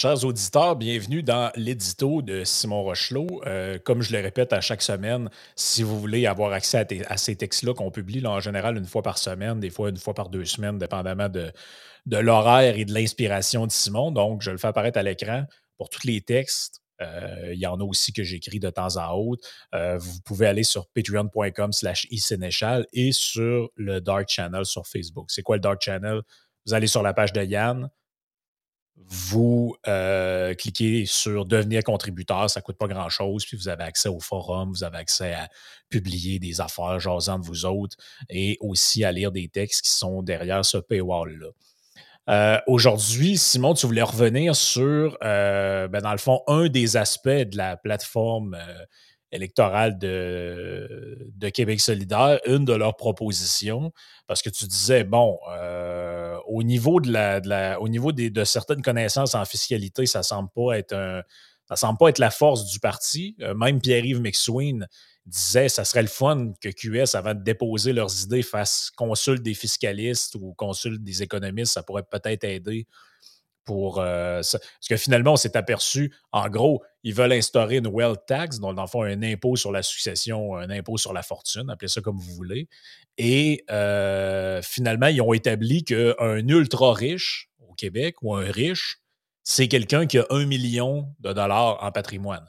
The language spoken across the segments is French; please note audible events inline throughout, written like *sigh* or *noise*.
Chers auditeurs, bienvenue dans l'édito de Simon Rochelot. Euh, comme je le répète à chaque semaine, si vous voulez avoir accès à, ces textes-là qu'on publie en général une fois par semaine, des fois une fois par deux semaines, dépendamment de, l'horaire et de l'inspiration de Simon. Donc, je le fais apparaître à l'écran pour tous les textes. Euh, il y en a aussi que j'écris de temps à autre. Euh, vous pouvez aller sur patreon.com slash et sur le Dark Channel sur Facebook. C'est quoi le Dark Channel? Vous allez sur la page de Yann, vous euh, cliquez sur devenir contributeur, ça ne coûte pas grand-chose, puis vous avez accès au forum, vous avez accès à publier des affaires jasant de vous autres et aussi à lire des textes qui sont derrière ce paywall-là. Euh, aujourd'hui, Simon, tu voulais revenir sur, euh, ben, dans le fond, un des aspects de la plateforme électorale de, de, Québec solidaire, une de leurs propositions, parce que tu disais, bon, euh, au niveau de la, au niveau de certaines connaissances en fiscalité, ça semble pas être un, ça semble pas être la force du parti. Euh, même Pierre-Yves McSween disait ça serait le fun que QS, avant de déposer leurs idées, fasse consulte des fiscalistes ou consulte des économistes. Ça pourrait peut-être aider pour. Euh, parce que finalement, on s'est aperçu, en gros, ils veulent instaurer une wealth tax, donc dans le fond, un impôt sur la succession, un impôt sur la fortune, appelez ça comme vous voulez. Et euh, finalement, ils ont établi qu'un ultra riche au Québec ou un riche, c'est quelqu'un qui a un million de dollars en patrimoine.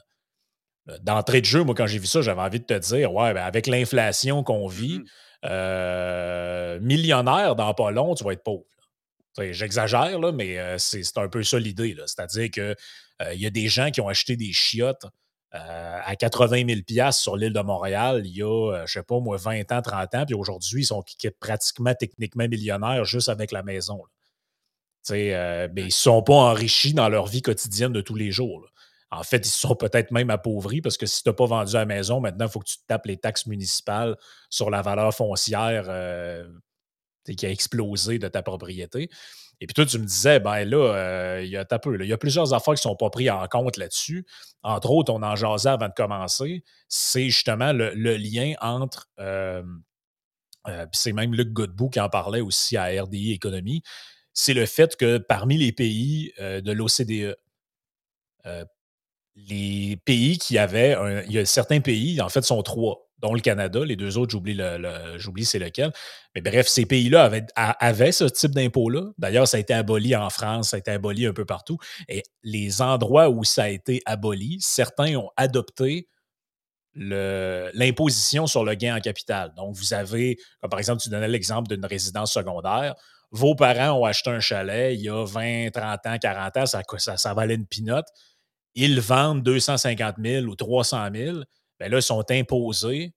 Euh, d'entrée de jeu, moi, quand j'ai vu ça, j'avais envie de te dire, ouais, ben, avec l'inflation qu'on vit, mmh millionnaire dans pas long, tu vas être pauvre. J'exagère, là, mais euh, c'est un peu ça l'idée. C'est-à-dire qu'il euh, y a des gens qui ont acheté des chiottes euh, à 80 000 sur l'île de Montréal il y a, je sais pas, moi, 20 ans, 30 ans, puis aujourd'hui, ils sont pratiquement techniquement millionnaires juste avec la maison. mais ils ne sont pas enrichis dans leur vie quotidienne de tous les jours. En fait, ils sont peut-être même appauvris parce que si tu n'as pas vendu la maison, maintenant, il faut que tu te tapes les taxes municipales sur la valeur foncière qui a explosé de ta propriété. Et puis toi, tu me disais, ben là, euh, il y a il y a plusieurs affaires qui ne sont pas prises en compte là-dessus. Entre autres, on en jasait avant de commencer, c'est justement le, lien entre, euh, euh, c'est même Luc Godbout qui en parlait aussi à RDI Économie, c'est le fait que parmi les pays de l'OCDE, les pays qui avaient, il y a certains pays, en fait, sont trois dont le Canada. Les deux autres, j'oublie, c'est lequel. Mais bref, ces pays-là avaient, ce type d'impôt-là. D'ailleurs, ça a été aboli en France, ça a été aboli un peu partout. Et les endroits où ça a été aboli, certains ont adopté l'imposition sur le gain en capital. Donc, vous avez, par exemple, tu donnais l'exemple d'une résidence secondaire. Vos parents ont acheté un chalet il y a 20, 30 ans, 40 ans, ça, ça, ça valait une pinote. Ils vendent 250 000 ou 300 000 ben là, ils sont imposés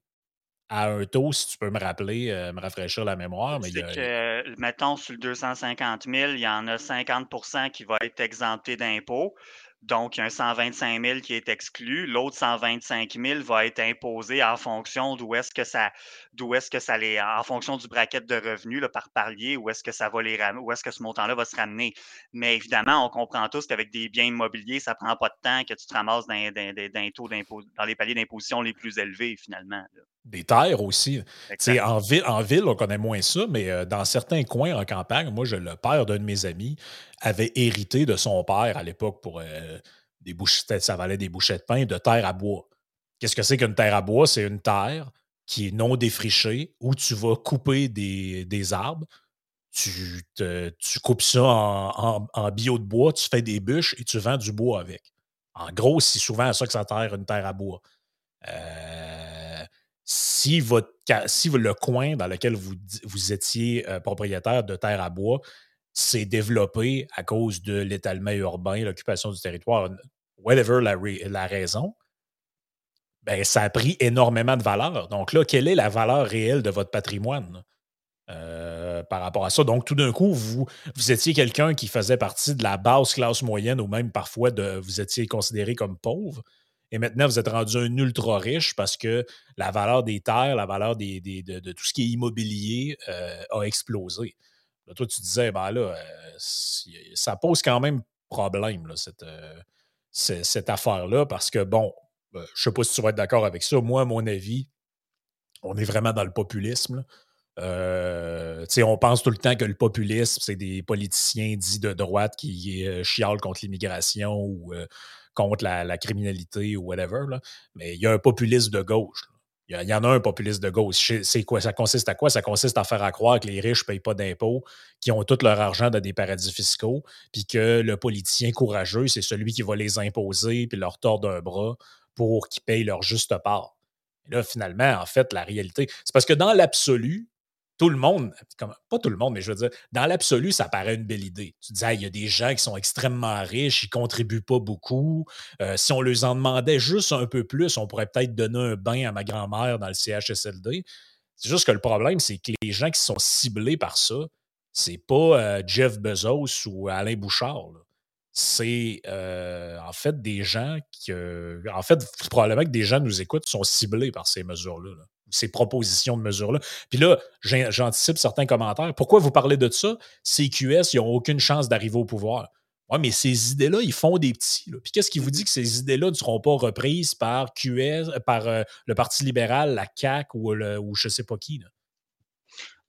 à un taux, si tu peux me rappeler, euh, me rafraîchir la mémoire. Mais que, mettons, sur le 250 000, il y en a 50% qui va être exempté d'impôt. Donc, il y a un 125 000 qui est exclu. L'autre 125 000 va être imposé en fonction d'où est-ce que ça, d'où est-ce que ça les, en fonction du bracket de revenus par palier, où est-ce que ça va les où est-ce que ce montant-là va se ramener. Mais évidemment, on comprend tous qu'avec des biens immobiliers, ça prend pas de temps que tu te ramasses dans, dans les paliers d'imposition les plus élevés finalement. Des terres aussi. En ville, en ville, on connaît moins ça, mais euh, dans certains coins en campagne, moi, je, le père d'un de mes amis avait hérité de son père à l'époque pour euh, des bouchettes, ça valait des bouchées de pain, de terre à bois. Qu'est-ce que c'est qu'une terre à bois? C'est une terre qui est non défrichée où tu vas couper des, arbres, tu, tu, coupes ça en, en, bio de bois, tu fais des bûches et tu vends du bois avec. En gros, c'est souvent à ça que ça terre une terre à bois. Euh, si, le coin dans lequel vous, étiez euh, propriétaire de terre à bois s'est développé à cause de l'étalement urbain, l'occupation du territoire, whatever la, raison, ben, ça a pris énormément de valeur. Donc là, quelle est la valeur réelle de votre patrimoine euh, par rapport à ça? Donc, tout d'un coup, vous, étiez quelqu'un qui faisait partie de la basse classe moyenne ou même parfois vous étiez considéré comme pauvre. Et maintenant, vous êtes rendu un ultra riche parce que la valeur des terres, la valeur de, tout ce qui est immobilier euh, a explosé. Toi, tu disais, ben là, euh, ça pose quand même problème, cette, euh, cette affaire-là, parce que, bon, je ne sais pas si tu vas être d'accord avec ça. Moi, à mon avis, on est vraiment dans le populisme. On pense tout le temps que le populisme, c'est des politiciens dits de droite qui euh, chialent contre l'immigration ou contre la, criminalité ou whatever. Mais il y a un populisme de gauche. Il y, en a un populiste de gauche. C'est quoi? Ça consiste à quoi? Ça consiste à faire croire que les riches ne payent pas d'impôts, qu'ils ont tout leur argent dans des paradis fiscaux, puis que le politicien courageux, c'est celui qui va les imposer puis leur tordre un bras pour qu'ils payent leur juste part. Et là, finalement, en fait, la réalité, c'est parce que dans l'absolu, tout le monde, pas tout le monde, mais je veux dire, dans l'absolu, ça paraît une belle idée. Tu dis, il y a des gens qui sont extrêmement riches, ils ne contribuent pas beaucoup. Euh, si on leur en demandait juste un peu plus, on pourrait peut-être donner un bain à ma grand-mère dans le CHSLD. C'est juste que le problème, c'est que les gens qui sont ciblés par ça, c'est pas euh, Jeff Bezos ou Alain Bouchard. C'est euh, en fait des gens qui. en fait, probablement que des gens nous écoutent sont ciblés par ces mesures-là. là ces propositions de mesures-là. Puis là, j'anticipe certains commentaires. Pourquoi vous parlez de ça? CQS, ils n'ont aucune chance d'arriver au pouvoir. Oui, mais ces idées-là, ils font des petits. Puis qu'est-ce qui vous dit que ces idées-là ne seront pas reprises par QS, par euh, le Parti libéral, la CAQ ou, le, ou je ne sais pas qui? Là?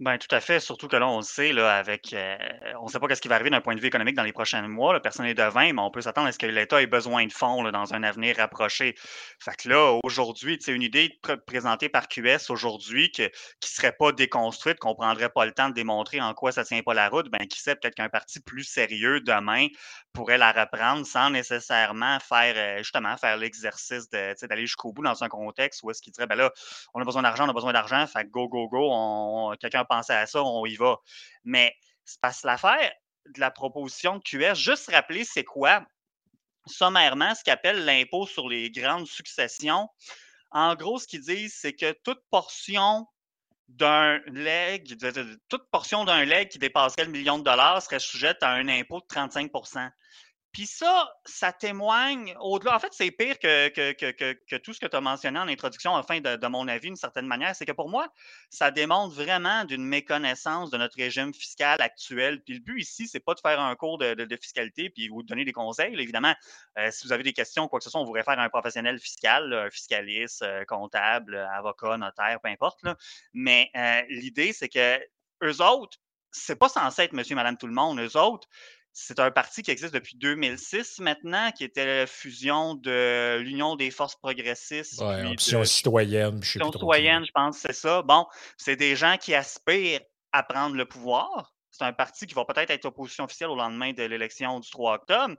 Ben, tout à fait, surtout que là, on le sait, là, avec, euh, on ne sait pas ce qui va arriver d'un point de vue économique dans les prochains mois. Personne n'est devin, mais on peut s'attendre à ce que l'État ait besoin de fonds dans un avenir rapproché. Fait que là, aujourd'hui, c'est une idée présentée par QS aujourd'hui qui ne serait pas déconstruite, qu'on ne prendrait pas le temps de démontrer en quoi ça ne tient pas la route, ben, qui sait peut-être qu'un parti plus sérieux demain pourrait la reprendre sans nécessairement faire, euh, justement, faire l'exercice d'aller jusqu'au bout dans un contexte où est-ce qu'il dirait, ben là, on a besoin d'argent, on a besoin d'argent, fait go, go, go, on, quelqu'un penser à ça, on y va. Mais c'est parce l'affaire de la proposition de QS, juste rappeler c'est quoi sommairement ce qu'appelle l'impôt sur les grandes successions. En gros, ce qu'ils disent, c'est que toute portion d'un leg, toute portion d'un leg qui dépasserait le million de dollars serait sujette à un impôt de 35 puis ça, ça témoigne au-delà. En fait, c'est pire que, que, tout ce que tu as mentionné en introduction, enfin, de, de mon avis, d'une certaine manière. C'est que pour moi, ça démontre vraiment d'une méconnaissance de notre régime fiscal actuel. Puis le but ici, c'est pas de faire un cours de, fiscalité puis vous donner des conseils. évidemment, euh, si vous avez des questions, quoi que ce soit, on vous réfère à un professionnel fiscal, un fiscaliste, euh, comptable, avocat, notaire, peu importe. Mais euh, l'idée, c'est que eux autres, c'est pas censé être monsieur, madame, tout le monde. Eux autres, c'est un parti qui existe depuis 2006 maintenant, qui était la fusion de l'Union des forces progressistes. Option citoyenne. Je citoyenne, je pense, c'est ça. Bon, c'est des gens qui aspirent à prendre le pouvoir. C'est un parti qui va peut-être être opposition officielle au lendemain de l'élection du 3 octobre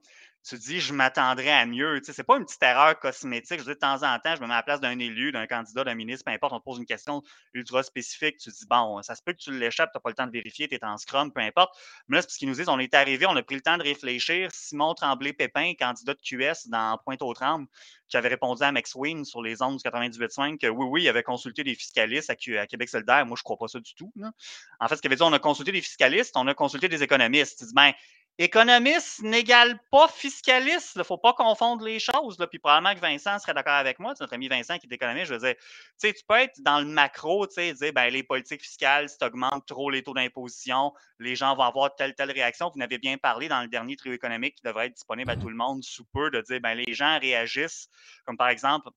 tu dis, je m'attendrais à mieux. Tu sais, c'est pas une petite erreur cosmétique. Je dire, de temps en temps, je me mets à la place d'un élu, d'un candidat, d'un ministre, peu importe, on te pose une question ultra spécifique. Tu dis, bon, ça se peut que tu l'échappes, tu n'as pas le temps de vérifier, tu es en scrum, peu importe. Mais là, c'est ce qu'ils nous disent, on est arrivé, on a pris le temps de réfléchir. Simon Tremblay-Pépin, candidat de QS dans Pointe-aux-Trembles, qui avait répondu à Max Wayne sur les ondes du 98.5 que oui, oui, il avait consulté des fiscalistes à, Québec solidaire. Moi, je ne crois pas ça du tout. En fait, ce qu'il avait dit, on a consulté des fiscalistes, on a consulté des économistes. Tu dis, ben, Économiste n'égale pas fiscaliste. Il ne faut pas confondre les choses. Puis probablement que Vincent serait d'accord avec moi, notre ami Vincent qui est économiste. Je veux dire, tu peux être dans le macro, tu sais, dire ben, les politiques fiscales, si tu augmentes trop les taux d'imposition, les gens vont avoir telle, telle réaction. Vous n'avez bien parlé dans le dernier trio économique qui devrait être disponible à tout le monde sous peu, de dire ben, les gens réagissent, comme par exemple,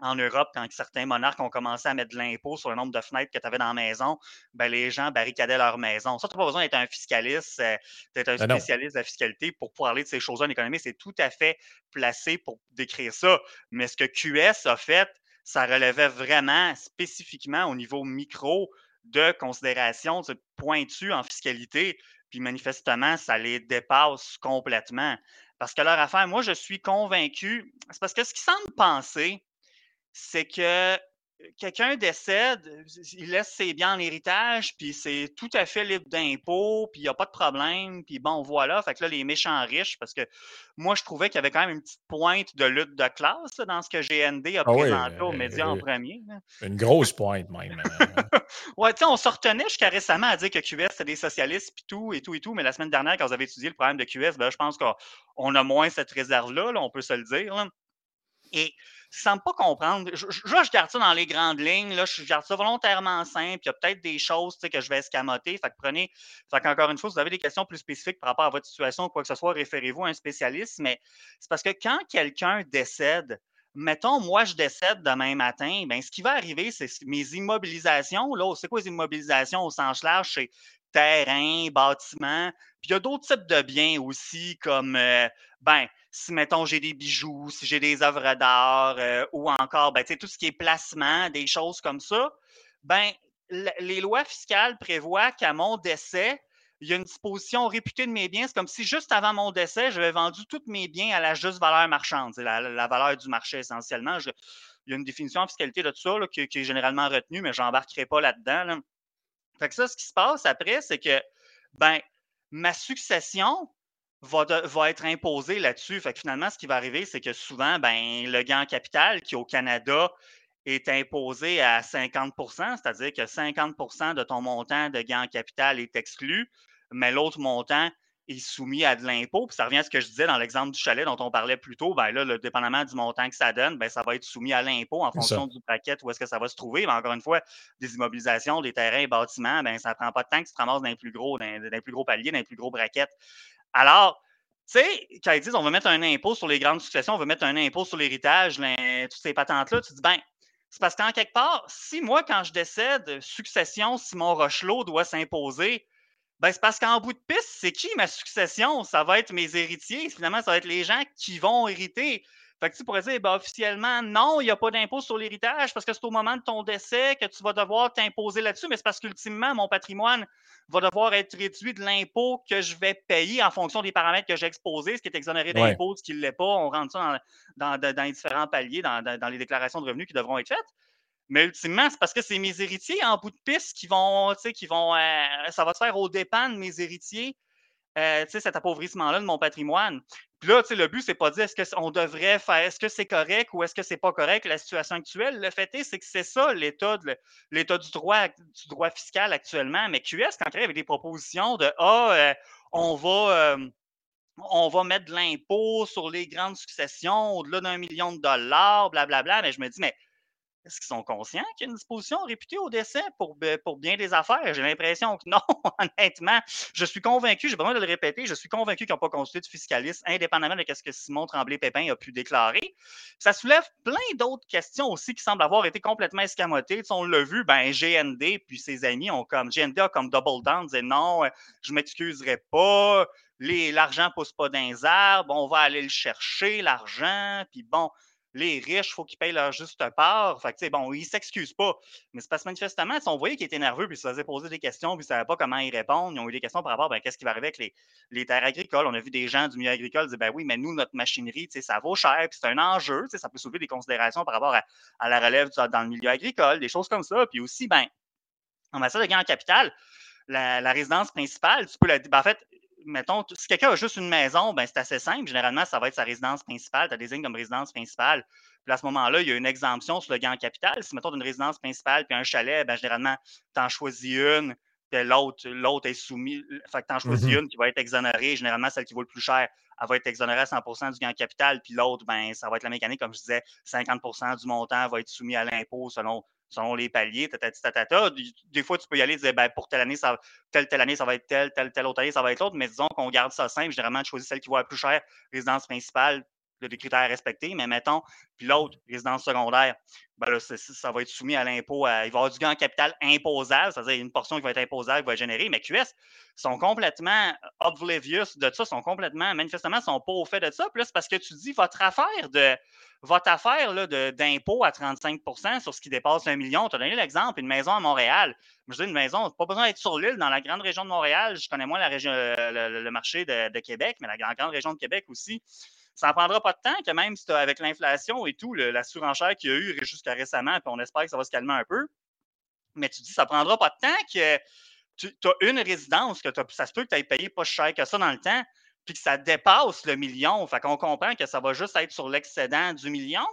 en Europe, quand certains monarques ont commencé à mettre de l'impôt sur le nombre de fenêtres que tu avais dans la maison, ben, les gens barricadaient leur maison. Ça, tu n'as pas besoin d'être un fiscaliste, euh, d'être un ben spécialiste de la fiscalité pour parler de ces choses-là en économie. C'est tout à fait placé pour décrire ça. Mais ce que QS a fait, ça relevait vraiment spécifiquement au niveau micro de considérations pointues en fiscalité. Puis manifestement, ça les dépasse complètement. Parce que leur affaire, moi, je suis convaincu, c'est parce que ce qu'ils semblent penser, c'est que quelqu'un décède, il laisse ses biens en héritage, puis c'est tout à fait libre d'impôts, puis il n'y a pas de problème, puis bon, voilà. Fait que là, les méchants riches, parce que moi, je trouvais qu'il y avait quand même une petite pointe de lutte de classe dans ce que GND a ah présenté aux médias en premier. Une grosse pointe, même. Hein. *laughs* ouais, tu sais, on se retenait jusqu'à récemment à dire que QS, c'était des socialistes, puis tout, et tout, et tout, mais la semaine dernière, quand vous avez étudié le problème de QS, ben, je pense qu'on a moins cette réserve-là, on peut se le dire. Et semble pas comprendre. Je, je, garde ça dans les grandes lignes. Là, je garde ça volontairement simple. Il y a peut-être des choses que je vais escamoter. Fait prenez. Qu'encore une fois, si vous avez des questions plus spécifiques par rapport à votre situation, quoi que ce soit, référez-vous à un spécialiste. Mais c'est parce que quand quelqu'un décède, mettons, moi, je décède demain matin, ben, ce qui va arriver, c'est mes immobilisations. Là, c'est quoi les immobilisations au sens large? C'est terrain, bâtiment. Puis il y a d'autres types de biens aussi, comme, euh, ben, si, mettons, j'ai des bijoux, si j'ai des œuvres d'art, euh, ou encore, ben, tout ce qui est placement, des choses comme ça, ben, les lois fiscales prévoient qu'à mon décès, il y a une disposition réputée de mes biens. C'est comme si juste avant mon décès, j'avais vendu tous mes biens à la juste valeur marchande, c'est la, valeur du marché essentiellement. il y a une définition en fiscalité de tout ça qui, est généralement retenue, mais je n'embarquerai pas là-dedans. Fait que ça, ce qui se passe après, c'est que ben, ma succession va, va être imposée là-dessus. Fait que finalement, ce qui va arriver, c'est que souvent, ben, le gain en capital qui au Canada est imposé à 50% c'est-à-dire que 50% de ton montant de gain en capital est exclu, mais l'autre montant est soumis à de l'impôt. Puis ça revient à ce que je disais dans l'exemple du chalet dont on parlait plus tôt. Ben là, le, dépendamment du montant que ça donne, ben ça va être soumis à l'impôt en fonction du paquet où est-ce que ça va se trouver. Mais encore une fois, des immobilisations, des terrains, des bâtiments, ben ça ne prend pas de temps que tu te ramasses dans les plus gros, dans, dans les plus gros paliers, dans les plus gros braquettes. Alors, tu sais, quand ils disent on va mettre un impôt sur les grandes successions, on va mettre un impôt sur l'héritage, toutes ces patentes-là, tu dis, ben, c'est parce qu'en quelque part, si moi, quand je décède, succession, Simon Rochelot doit s'imposer, ben, c'est parce qu'en bout de piste, c'est qui ma succession? Ça va être mes héritiers. Finalement, ça va être les gens qui vont hériter. Fait que tu pourrais dire, ben, officiellement, non, il n'y a pas d'impôt sur l'héritage parce que c'est au moment de ton décès que tu vas devoir t'imposer là-dessus, mais c'est parce qu'ultimement, mon patrimoine va devoir être réduit de l'impôt que je vais payer en fonction des paramètres que j'ai exposés, ce qui est exonéré d'impôt, ce qui ne l'est pas. On rentre ça dans, les différents paliers, dans, les déclarations de revenus qui devront être faites. Mais ultimement, c'est parce que c'est mes héritiers en bout de piste qui vont, tu sais, qui vont, euh, ça va se faire au dépens de mes héritiers, euh, cet appauvrissement-là de mon patrimoine. Puis là, le but, c'est pas de dire est-ce qu'on devrait faire, est-ce que c'est correct ou est-ce que c'est pas correct la situation actuelle. Le fait est, c'est que c'est ça l'état, l'état du droit, du droit fiscal actuellement. Mais QS, quand il avait des propositions de Ah, euh, on va. on va mettre de l'impôt sur les grandes successions au-delà d'un million de dollars, blablabla. Mais je me dis, mais est-ce qu'ils sont conscients qu'il y a une disposition réputée au décès pour, pour bien des affaires? J'ai l'impression que non, *laughs* honnêtement. Je suis convaincu, j'ai besoin de le répéter, je suis convaincu qu'ils n'ont pas consulté de fiscaliste, indépendamment de ce que Simon Tremblay-Pépin a pu déclarer. Ça soulève plein d'autres questions aussi qui semblent avoir été complètement escamotées. on l'a vu, ben, GND puis ses amis ont comme, GND a comme double down, disait non, je ne m'excuserai pas, l'argent ne pousse pas dans les arbres, on va aller le chercher, l'argent, puis bon, les riches, il faut qu'ils payent leur juste part. Fait que, bon, ils ne s'excusent pas. Mais c'est parce que manifestement, on voyait qu'ils étaient nerveux, puis ils se faisaient poser des questions, puis ils ne savaient pas comment y répondre. Ils ont eu des questions par rapport à ben, qu'est-ce qui va arriver avec les, terres agricoles? On a vu des gens du milieu agricole dire ben oui, mais nous, notre machinerie, ça vaut cher, puis c'est un enjeu. Ça peut soulever des considérations par rapport à, la relève dans le milieu agricole, des choses comme ça. Puis aussi, ben, en matière de gain en capital, la, résidence principale, tu peux la. Ben, en fait, mettons, si quelqu'un a juste une maison, ben, c'est assez simple. Généralement, ça va être sa résidence principale. Tu désignes comme résidence principale. Puis à ce moment-là, il y a une exemption sur le gain en capital. Si, mettons, une résidence principale puis un chalet, ben, généralement, tu en choisis une, puis l'autre, l'autre est soumis. Fait que tu en choisis mmh une qui va être exonérée. Généralement, celle qui vaut le plus cher, elle va être exonérée à 100% du gain en capital. Puis l'autre, ben, ça va être la mécanique, comme je disais, 50% du montant va être soumis à l'impôt selon selon les paliers, Des fois, tu peux y aller et dire, ben, pour telle année, ça, telle, telle année, ça va être telle, telle, telle autre année, ça va être l'autre. Mais disons qu'on garde ça simple. Généralement, tu choisis celle qui va être plus cher, résidence principale, il y a des critères respectés, mais mettons, puis l'autre, résidence secondaire, ben là, ça va être soumis à l'impôt. il va y avoir du gain en capital imposable, c'est-à-dire une portion qui va être imposable, qui va être générée, mais QS sont complètement oblivious de ça, sont complètement, manifestement, sont pas au fait de ça. Puis là, c'est parce que tu dis votre affaire de votre affaire d'impôt à 35% sur ce qui dépasse un million. Tu as donné l'exemple, une maison à Montréal. Je dis une maison, pas besoin d'être sur l'île, dans la grande région de Montréal. Je connais moins la région, le, marché de, Québec, mais la grande région de Québec aussi ça ne prendra pas de temps que même si avec l'inflation et tout, la surenchère qu'il y a eu jusqu'à récemment, puis on espère que ça va se calmer un peu. Mais tu dis, ça ne prendra pas de temps que tu as une résidence, que ça se peut que tu aies payé pas cher que ça dans le temps, puis que ça dépasse le million. Fait qu'on comprend que ça va juste être sur l'excédent du million.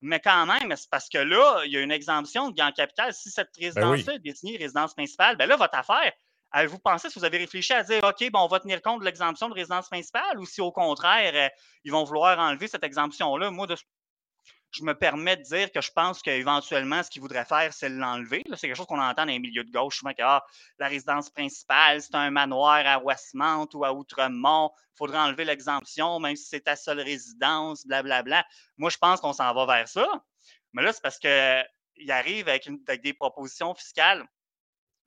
Mais quand même, c'est parce que là, il y a une exemption de gain capital. Si cette ben résidence-là est désignée résidence principale, ben là, votre affaire, Avez-vous pensé, si vous avez réfléchi à dire, OK, on va tenir compte de l'exemption de résidence principale ou si au contraire, euh, ils vont vouloir enlever cette exemption-là? Moi, je me permets de dire que je pense qu'éventuellement, ce qu'il voudrait faire, c'est l'enlever. C'est quelque chose qu'on entend dans les milieux de gauche souvent que ah, la résidence principale, c'est un manoir à Westmount ou à Outremont. Il faudrait enlever l'exemption, même si c'est ta seule résidence, blablabla. Moi, je pense qu'on s'en va vers ça. Mais là, c'est parce qu'il arrive avec, avec des propositions fiscales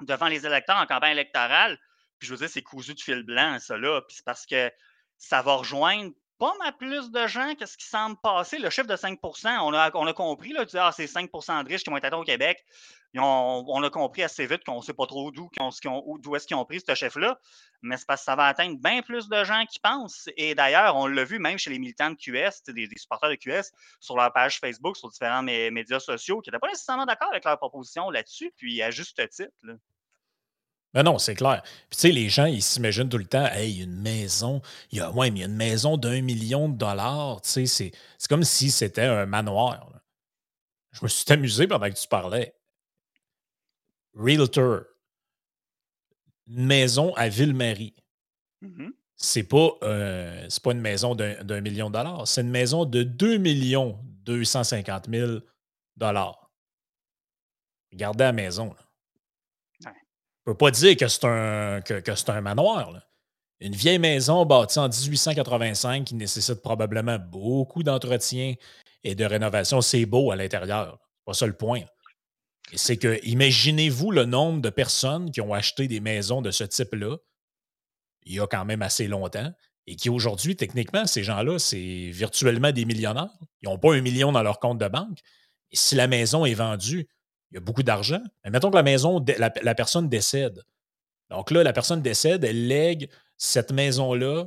devant les électeurs en campagne électorale. Puis je veux dire, c'est cousu de fil blanc, ça là. Puis c'est parce que ça va rejoindre pas mal plus de gens que ce qui semble passer. Le chiffre de 5 on a, on a compris, là, tu dis, ah, c'est 5% de riches qui vont être au Québec. on a compris assez vite qu'on ne sait pas trop d'où est-ce qu'ils ont pris ce chiffre-là. Mais c'est parce que ça va atteindre bien plus de gens qui pensent. Et d'ailleurs, on l'a vu même chez les militants de QS, des, des, supporters de QS, sur leur page Facebook, sur différents médias sociaux, qui n'étaient pas nécessairement d'accord avec leur proposition là-dessus, puis à juste titre. Ben non, c'est clair. Puis tu sais, les gens, ils s'imaginent tout le temps, hey, une maison, il y a, ouais, mais il y a une maison d'un million de dollars, tu sais, c'est comme si c'était un manoir. Je me suis amusé pendant que tu parlais. Realtor, une maison à Ville-Marie. Mm-hmm. C'est pas, euh, pas une maison d'un million de dollars, c'est une maison de 2 millions 250 000 dollars. Regardez la maison. Là ne peut pas dire que c'est un, manoir. Une vieille maison bâtie en 1885 qui nécessite probablement beaucoup d'entretien et de rénovation. C'est beau à l'intérieur. Pas ça le point. C'est que, imaginez-vous le nombre de personnes qui ont acheté des maisons de ce type-là il y a quand même assez longtemps et qui aujourd'hui, techniquement, ces gens-là, c'est virtuellement des millionnaires. Ils n'ont pas un million dans leur compte de banque. Et si la maison est vendue il y a beaucoup d'argent. Mais mettons que la maison, la, personne décède. Donc là, la personne décède, elle lègue cette maison-là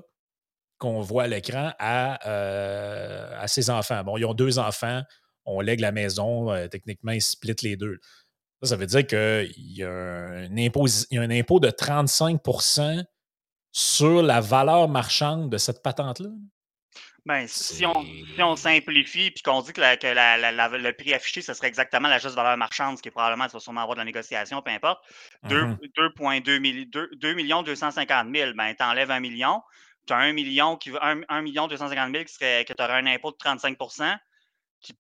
qu'on voit à l'écran à, euh, ses enfants. Bon, ils ont deux enfants, on lègue la maison, euh, techniquement, ils splitent les deux. Ça, ça veut dire qu'il y a un impôt de 35% sur la valeur marchande de cette patente-là. Ben, si on, si on simplifie puis qu'on dit que, le prix affiché, ce serait exactement la juste valeur marchande, ce qui est probablement, tu vas sûrement avoir de la négociation, peu importe, 2,2 millions 250 000, ben, tu enlèves 1 million, tu as 1 million, qui, 1, million 250 000 qui serait, que tu aurais un impôt de 35%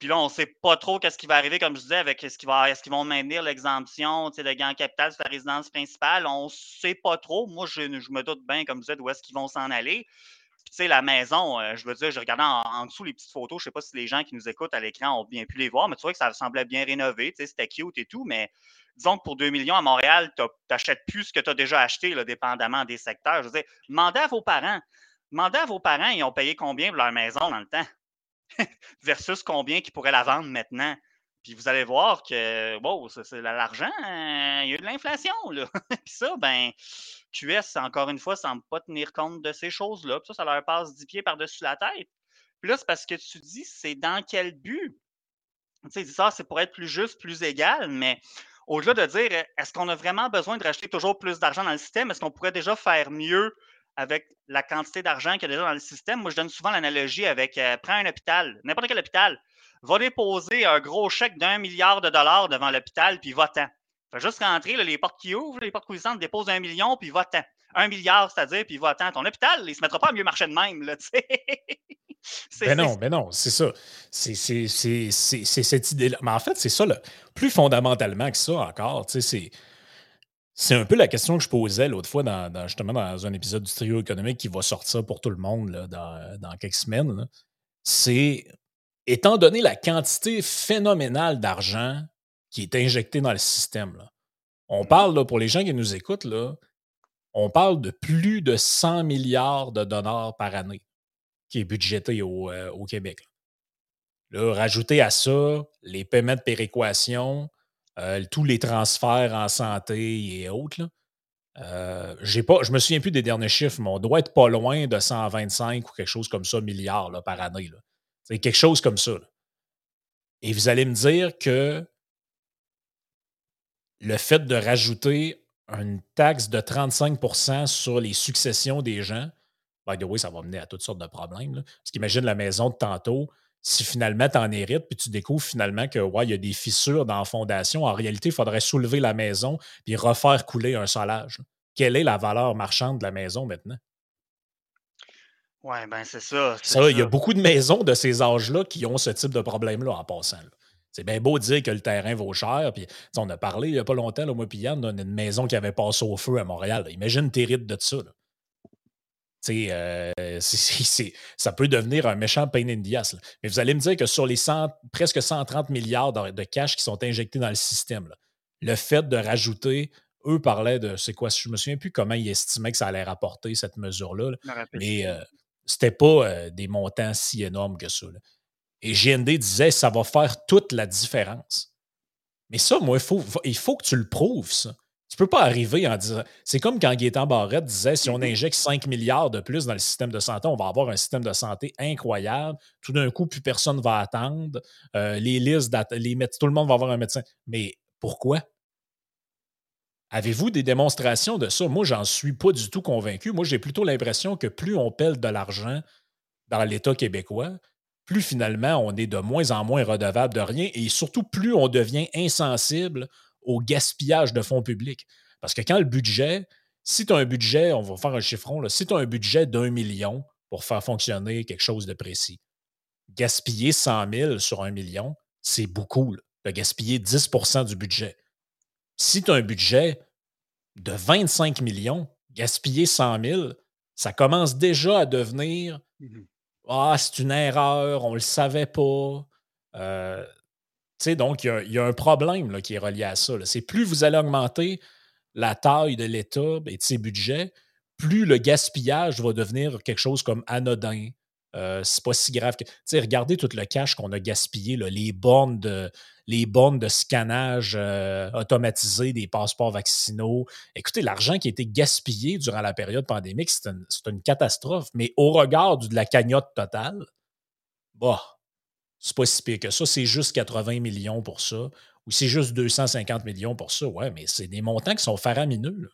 puis là, on ne sait pas trop qu'est-ce qui va arriver, comme je disais, avec est-ce qu'ils est vont maintenir l'exemption de gain capital sur la résidence principale. On ne sait pas trop. Moi, je, je me doute bien, comme je disais, d'où est-ce qu'ils vont s'en aller tu sais, la maison, euh, je veux dire, je regardais en, dessous les petites photos. Je sais pas si les gens qui nous écoutent à l'écran ont bien pu les voir, mais tu vois que ça semblait bien rénové. Tu sais, c'était cute et tout. Mais disons que pour 2 millions à Montréal, tu n'achètes plus ce que tu as déjà acheté, là, dépendamment des secteurs. Je veux dire, demandez à vos parents. Demandez à vos parents, ils ont payé combien pour leur maison dans le temps? *laughs* Versus combien ils pourraient la vendre maintenant? Puis vous allez voir que, wow, c'est l'argent, hein, il y a eu de l'inflation, là. *laughs* Puis ça, ben, QS, encore une fois, semble pas tenir compte de ces choses-là. Puis ça, ça leur passe dix pieds par-dessus la tête. Puis là, c'est parce que tu dis, c'est dans quel but? Tu sais, ça, c'est pour être plus juste, plus égal, mais au-delà de dire, est-ce qu'on a vraiment besoin de racheter toujours plus d'argent dans le système? Est-ce qu'on pourrait déjà faire mieux avec la quantité d'argent qu'il y a déjà dans le système? Moi, je donne souvent l'analogie avec, euh, prends un hôpital, n'importe quel hôpital va déposer un gros chèque d'un milliard de dollars devant l'hôpital, puis va-t'en. Fait juste rentrer, les portes qui ouvrent, les portes coulissantes déposent un million, puis va-t'en. Un milliard, c'est-à-dire, puis va-t'en. Ton hôpital, il ne se mettra pas à mieux marcher de même, là, *laughs* tu sais. Ben non, ben non, c'est ça. C'est cette idée-là. Mais en fait, c'est ça, plus fondamentalement que ça encore, c'est. C'est un peu la question que je posais l'autre fois, dans, justement, dans un épisode du trio économique qui va sortir pour tout le monde dans, dans, quelques semaines. C'est étant donné la quantité phénoménale d'argent qui est injectée dans le système, on mmh parle, pour les gens qui nous écoutent, là, on parle de plus de 100 milliards de dollars par année qui est budgété au, euh, Québec. Là, rajouter à ça les paiements de péréquation, euh, tous les transferts en santé et autres. euh, j'ai pas, je me souviens plus des derniers chiffres, mais on doit être pas loin de 125 ou quelque chose comme ça milliards là, par année. Là. C'est quelque chose comme ça. Et vous allez me dire que le fait de rajouter une taxe de 35% sur les successions des gens, by the ça va mener à toutes sortes de problèmes. Parce qu'imagine la maison de tantôt, si finalement tu en hérites, puis tu découvres finalement que ouais, il y a des fissures dans la fondation, en réalité, il faudrait soulever la maison puis refaire couler un solage. Quelle est la valeur marchande de la maison maintenant? Oui, ben c'est ça. Ça, il y a beaucoup de maisons de ces âges-là qui ont ce type de problème-là en passant. C'est bien beau de dire que le terrain vaut cher. Puis, on a parlé il n'y a pas longtemps, là, moi et Yann, d'une maison qui avait passé au feu à Montréal. Imagine tes rites de ça. Euh, ça peut devenir un méchant pain in the ass. Mais vous allez me dire que sur les presque 130 milliards de, cash qui sont injectés dans le système, le fait de rajouter, eux parlaient de, c'est quoi, je me souviens plus comment ils estimaient que ça allait rapporter cette mesure-là, mais euh, c'était pas euh, des montants si énormes que ça. Et GND disait, ça va faire toute la différence. Mais ça, moi, il faut, il faut que tu le prouves, ça. Tu peux pas arriver en disant. C'est comme quand Gaétan Barrette disait si on mm-hmm. injecte 5 milliards de plus dans le système de santé, on va avoir un système de santé incroyable. Tout d'un coup, plus personne va attendre. Euh, les listes, les tout le monde va avoir un médecin. Mais pourquoi? Avez-vous des démonstrations de ça? Moi, j'en suis pas du tout convaincu. Moi, j'ai plutôt l'impression que plus on pèle de l'argent dans l'État québécois, plus finalement on est de moins en moins redevable de rien et surtout plus on devient insensible au gaspillage de fonds publics. Parce que quand le budget, si tu as un budget, on va faire un chiffron, là, si tu as un budget d'un million pour faire fonctionner quelque chose de précis, gaspiller 100 000 sur un million, c'est beaucoup. De gaspiller 10% du budget. Si tu as un budget de 25 millions, gaspiller 100 000, ça commence déjà à devenir mmh Ah, c'est une erreur, on ne le savait pas. Euh, donc, il y, a un problème qui est relié à ça. C'est plus vous allez augmenter la taille de l'État et de ses budgets, plus le gaspillage va devenir quelque chose comme anodin. Euh, c'est pas si grave que. regardez tout le cash qu'on a gaspillé, les bornes de scannage euh, automatisé des passeports vaccinaux. Écoutez, l'argent qui a été gaspillé durant la période pandémique, c'est une, catastrophe. Mais au regard de la cagnotte totale, bah, c'est pas si pire que ça. C'est juste 80 millions pour ça. Ou c'est juste 250 millions pour ça. Ouais, mais c'est des montants qui sont faramineux.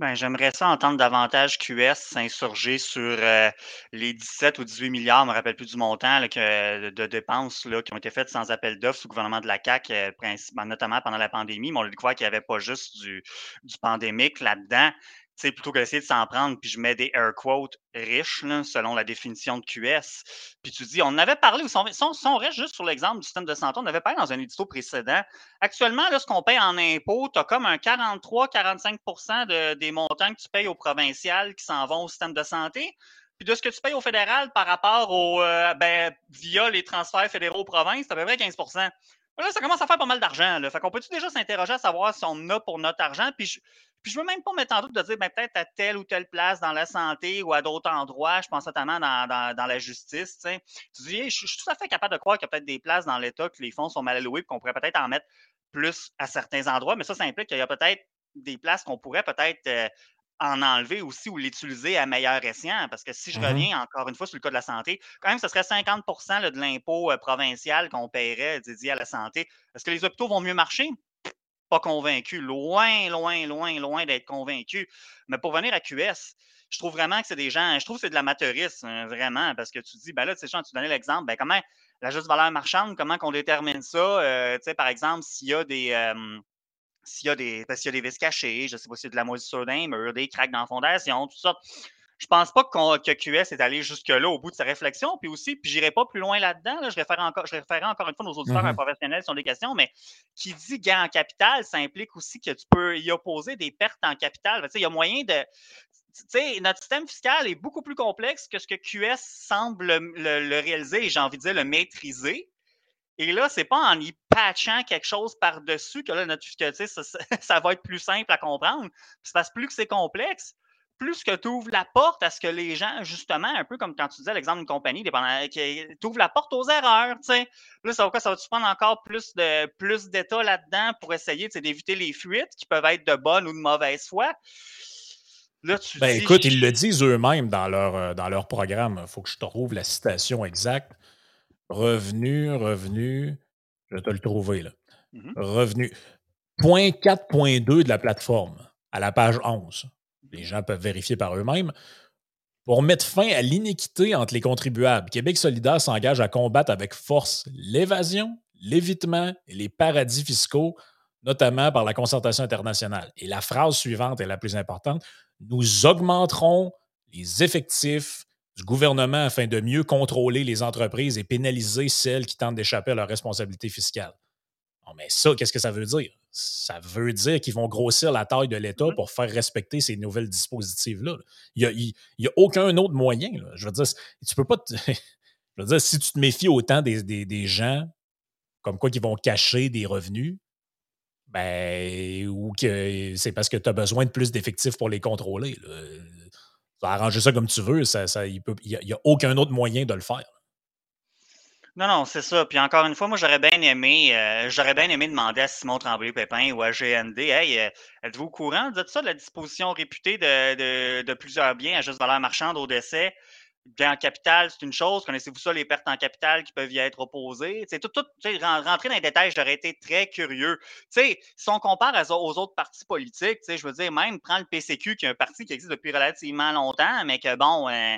Ben, j'aimerais ça entendre davantage QS s'insurger sur euh, les 17 ou 18 milliards, je ne me rappelle plus du montant, de, dépenses là, qui ont été faites sans appel d'offres sous le gouvernement de la CAQ, euh, notamment pendant la pandémie. Mais on a découvert qu'il n'y avait pas juste du, du pandémique là-dedans plutôt que d'essayer de s'en prendre, puis je mets des air quotes riches, selon la définition de QS. Puis tu dis, on avait parlé, si on, reste juste sur l'exemple du système de santé, on avait parlé dans un édito précédent. Actuellement, là, ce qu'on paye en impôts, tu as comme un 43-45 de, des montants que tu payes au provincial qui s'en vont au système de santé. Puis de ce que tu payes au fédéral par rapport au, euh, ben, via les transferts fédéraux aux provinces, c'est à peu près 15 Là, ça commence à faire pas mal d'argent. Fait qu'on peut-tu déjà s'interroger à savoir si on a pour notre argent? Puis je, puis je veux même pas mettre en doute de dire ben, peut-être à telle ou telle place dans la santé ou à d'autres endroits, je pense notamment dans, dans, la justice. Tu dis, je, suis tout à fait capable de croire qu'il y a peut-être des places dans l'État que les fonds sont mal alloués et qu'on pourrait peut-être en mettre plus à certains endroits, mais ça, ça implique qu'il y a peut-être des places qu'on pourrait peut-être euh, en enlever aussi ou l'utiliser à meilleur escient. Parce que si je mmh reviens encore une fois sur le cas de la santé, quand même, ce serait 50% de l'impôt provincial qu'on paierait dédié à la santé. Est-ce que les hôpitaux vont mieux marcher? pas convaincu, loin, loin, loin, loin d'être convaincu. Mais pour venir à QS, je trouve vraiment que c'est des gens, je trouve que c'est de l'amateurisme, hein, vraiment, parce que tu dis, ben là, tu sais, tu donnais l'exemple, ben comment la juste valeur marchande, comment qu'on détermine ça? Euh, tu sais, par exemple, s'il y a des. S'il y a des, s'il y a des vis cachées, je ne sais pas si c'est de la moisissure d'un mur, des craques dans la fondation, tout ça je pense pas que QS est allé jusque-là au bout de sa réflexion. Puis aussi, puis j'irai pas plus loin là-dedans. je, référerai encore, je encore une fois nos auditeurs mm professionnels sur des questions, mais qui dit gain en capital, ça implique aussi que tu peux y opposer des pertes en capital. Il y a moyen de. sais, notre système fiscal est beaucoup plus complexe que ce que QS semble le, réaliser et j'ai envie de dire le maîtriser. Et là, c'est pas en y patchant quelque chose par-dessus que là, notre, ça, ça, *laughs* ça, va être plus simple à comprendre. C'est parce plus que c'est complexe, plus que tu ouvres la porte à ce que les gens, justement, un peu comme quand tu disais l'exemple d'une compagnie, qui ouvres la porte aux erreurs, tu sais. Là, ça va, ça va te prendre encore plus de plus d'états là-dedans pour essayer d'éviter les fuites qui peuvent être de bonne ou de mauvaise foi? Là, tu ben, écoute, ils le disent eux-mêmes dans leur, euh, dans leur programme. Il faut que je te trouve la citation exacte. Revenu, revenu. Je vais te le trouver, là. Mm-hmm. Revenu. Point 4.2 de la plateforme, à la page 11 les gens peuvent vérifier par eux-mêmes. Pour mettre fin à l'iniquité entre les contribuables, Québec solidaire s'engage à combattre avec force l'évasion, l'évitement et les paradis fiscaux, notamment par la concertation internationale. Et la phrase suivante est la plus importante. Nous augmenterons les effectifs du gouvernement afin de mieux contrôler les entreprises et pénaliser celles qui tentent d'échapper à leurs responsabilités fiscales. mais ça, qu'est-ce que ça veut dire? Ça veut dire qu'ils vont grossir la taille de l'État mm-hmm. pour faire respecter ces nouvelles dispositifs-là. Il n'y a, aucun autre moyen. Je veux dire, tu peux pas. *laughs* je veux dire, si tu te méfies autant des, des gens comme quoi qui vont cacher des revenus, ben, ou que c'est parce que tu as besoin de plus d'effectifs pour les contrôler. Là. Arranger ça comme tu veux, ça, il n'y a, aucun autre moyen de le faire. Non, non, c'est ça. Puis encore une fois, moi, j'aurais bien aimé, euh, j'aurais bien aimé demander à Simon Tremblay-Pépin ou à GND, hey, euh, êtes-vous au courant? De ça, de la disposition réputée de, de plusieurs biens à juste valeur marchande au décès? Bien en capital, c'est une chose. Connaissez-vous ça, les pertes en capital qui peuvent y être opposées? tout, tout, rentrer dans les détails, j'aurais été très curieux. si on compare aux autres partis politiques, je veux dire, même prendre le PCQ, qui est un parti qui existe depuis relativement longtemps, mais que bon, euh,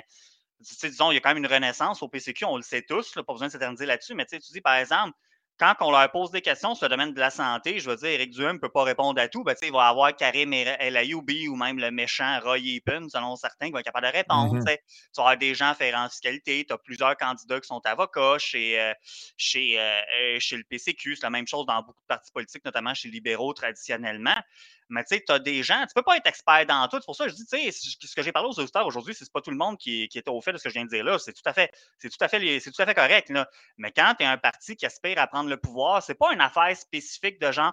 disons, il y a quand même une renaissance au PCQ, on le sait tous, pas besoin de s'éterniser là-dessus, mais tu dis, par exemple, quand on leur pose des questions sur le domaine de la santé, je veux dire, Eric Duhem ne peut pas répondre à tout. Ben, il va avoir Karim El Ayoubi ou même le méchant Roy Epen, selon certains, qui va être capable de répondre. Mm-hmm. Tu vas avoir des gens faire en fiscalité. Tu as plusieurs candidats qui sont avocats chez, euh, chez, euh, euh, chez le PCQ. C'est la même chose dans beaucoup de partis politiques, notamment chez les libéraux traditionnellement. Mais tu sais, tu as des gens, tu peux pas être expert dans tout. C'est pour ça que je dis, tu sais, ce que j'ai parlé aux auditeurs aujourd'hui, c'est pas tout le monde qui, qui est au fait de ce que je viens de dire là. C'est tout à fait, c'est tout à fait, c'est tout à fait correct. Là. Mais quand tu es un parti qui aspire à prendre le pouvoir, c'est pas une affaire spécifique de gens.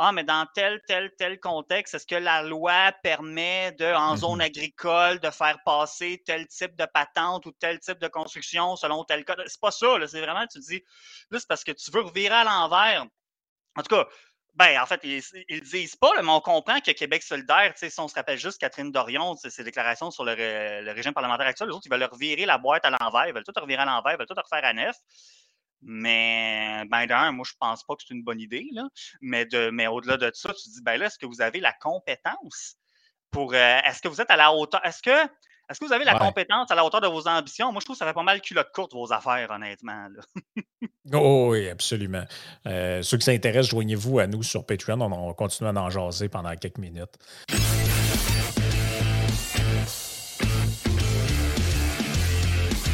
Ah, mais dans tel, tel, tel contexte, est-ce que la loi permet de, en mmh zone agricole, de faire passer tel type de patente ou tel type de construction selon tel code? C'est pas ça, C'est vraiment, tu dis, là, c'est parce que tu veux revirer à l'envers. En tout cas, ben, en fait, ils ne disent pas, mais on comprend que Québec solidaire, si on se rappelle juste Catherine Dorion, ses déclarations sur le, régime parlementaire actuel, les autres, ils veulent leur virer la boîte à l'envers, ils veulent tout revirer à l'envers, ils veulent tout refaire à neuf. Mais, ben, d'un, moi, je pense pas que c'est une bonne idée, là. Mais, de, mais au-delà de ça, tu te dis, ben là, est-ce que vous avez la compétence pour. Euh, est-ce que vous êtes à la hauteur? Est-ce que est-ce que vous avez la compétence à la hauteur de vos ambitions? Moi, je trouve que ça fait pas mal culotte courte, vos affaires, honnêtement. *laughs* oh, oui, absolument. Euh, ceux qui s'intéressent, joignez-vous à nous sur Patreon. On va continuer à en jaser pendant quelques minutes.